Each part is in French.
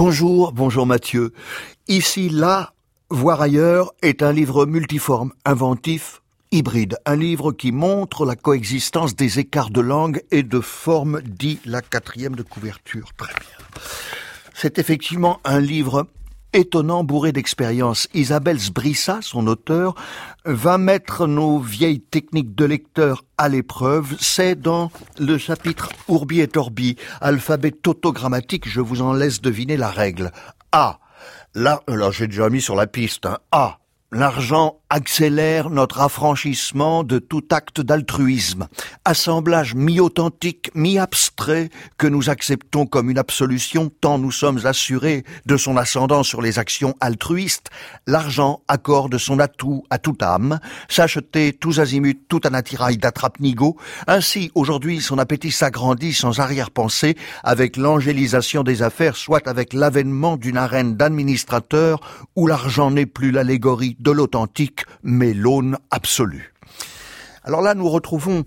Bonjour, bonjour Mathieu. Ici, là, voir ailleurs est un livre multiforme, inventif, hybride. Un livre qui montre la coexistence des écarts de langue et de forme, dit la quatrième de couverture. Très bien. C'est effectivement un livre étonnant, bourré d'expérience. Isabelle Sbrissa, son auteur, va mettre nos vieilles techniques de lecteur à l'épreuve. C'est dans le chapitre Ourbi et Torbi, alphabet tautogrammatique, je vous en laisse deviner la règle. A. Là, là j'ai déjà mis sur la piste. Hein. A. L'argent accélère notre affranchissement de tout acte d'altruisme, assemblage mi-authentique, mi-abstrait que nous acceptons comme une absolution tant nous sommes assurés de son ascendant sur les actions altruistes, l'argent accorde son atout à toute âme, s'acheter tous azimuts tout un attirail d'attrape-nigo, ainsi aujourd'hui son appétit s'agrandit sans arrière-pensée avec l'angélisation des affaires, soit avec l'avènement d'une arène d'administrateurs où l'argent n'est plus l'allégorie de l'authentique, mais l'aune absolue. Alors là, nous retrouvons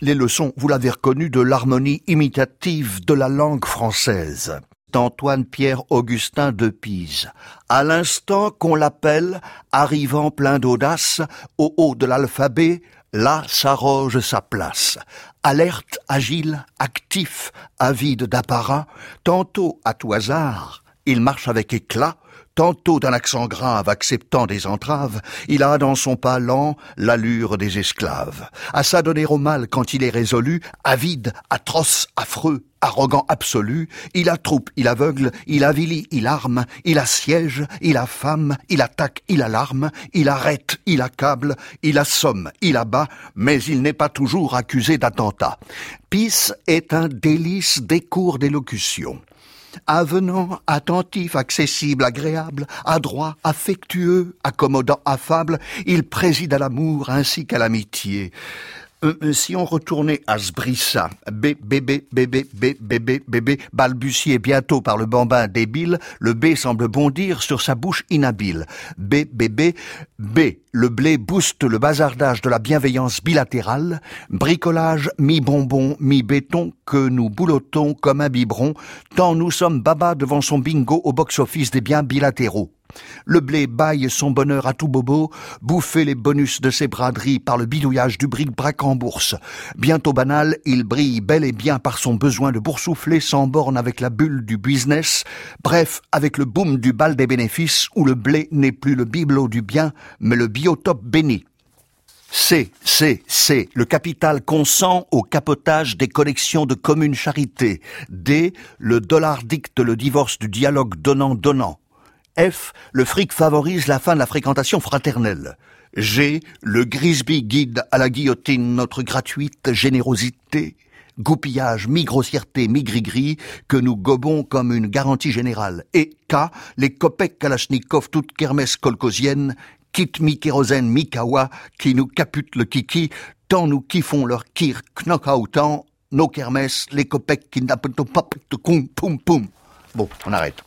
les leçons, vous l'avez reconnu, de l'harmonie imitative de la langue française. Antoine Pierre Augustin de Pise. À l'instant qu'on l'appelle, arrivant plein d'audace, au haut de l'alphabet, là s'arroge sa place. Alerte, agile, actif, avide d'apparat, tantôt à tout hasard, il marche avec éclat, tantôt d'un accent grave acceptant des entraves, il a dans son pas lent l'allure des esclaves. À s'adonner au mal quand il est résolu, avide, atroce, affreux, arrogant absolu, il a troupe, il aveugle, il avilit, il arme, il assiège, il affame, il attaque, il alarme, il arrête, il accable, il assomme, il abat, mais il n'est pas toujours accusé d'attentat. Pis est un délice des cours d'élocution avenant, attentif, accessible, agréable, adroit, affectueux, accommodant, affable, il préside à l'amour ainsi qu'à l'amitié. Euh, euh, si on retournait à Sbrissa, bébé, bébé, B, bébé, bébé, balbutié bientôt par le bambin débile, le B semble bondir sur sa bouche inhabile. B, bébé, B, le blé booste le bazardage de la bienveillance bilatérale, bricolage mi-bonbon, mi-béton que nous boulotons comme un biberon, tant nous sommes baba devant son bingo au box-office des biens bilatéraux. Le blé baille son bonheur à tout bobo, bouffer les bonus de ses braderies par le bidouillage du bric-brac en bourse. Bientôt banal, il brille bel et bien par son besoin de boursoufler sans borne avec la bulle du business, bref, avec le boom du bal des bénéfices où le blé n'est plus le bibelot du bien, mais le biotope béni. C'est, c'est, c'est le capital consent au capotage des collections de communes charité. D, le dollar dicte le divorce du dialogue donnant-donnant. F. Le fric favorise la fin de la fréquentation fraternelle. G. Le Grisby guide à la guillotine notre gratuite générosité. Goupillage, mi-grossièreté, mi-gris-gris, que nous gobons comme une garantie générale. Et K. Les copecs kalachnikov toute kermesse kolkosienne, kit mi-kérosène, mi-kawa, qui nous caputent le kiki, tant nous kiffons leur kir knock-outant, nos kermesses, les copecs qui n'appellent pas poum poum poum. Bon, on arrête.